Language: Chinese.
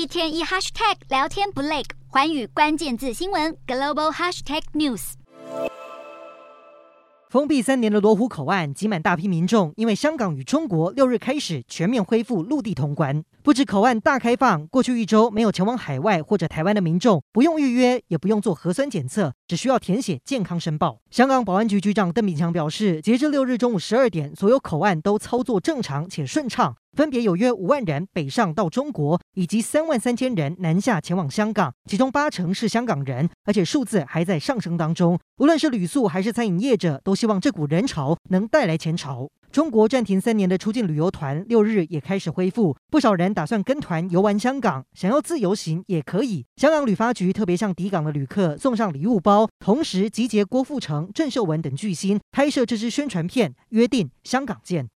一天一 hashtag 聊天不累，环宇关键字新闻 global hashtag news。封闭三年的罗湖口岸挤满大批民众，因为香港与中国六日开始全面恢复陆地通关。不止口岸大开放，过去一周没有前往海外或者台湾的民众，不用预约，也不用做核酸检测，只需要填写健康申报。香港保安局局长邓炳强表示，截至六日中午十二点，所有口岸都操作正常且顺畅。分别有约五万人北上到中国，以及三万三千人南下前往香港，其中八成是香港人，而且数字还在上升当中。无论是旅宿还是餐饮业者，都希望这股人潮能带来钱潮。中国暂停三年的出境旅游团六日也开始恢复，不少人打算跟团游玩香港，想要自由行也可以。香港旅发局特别向抵港的旅客送上礼物包，同时集结郭富城、郑秀文等巨星拍摄这支宣传片，约定香港见。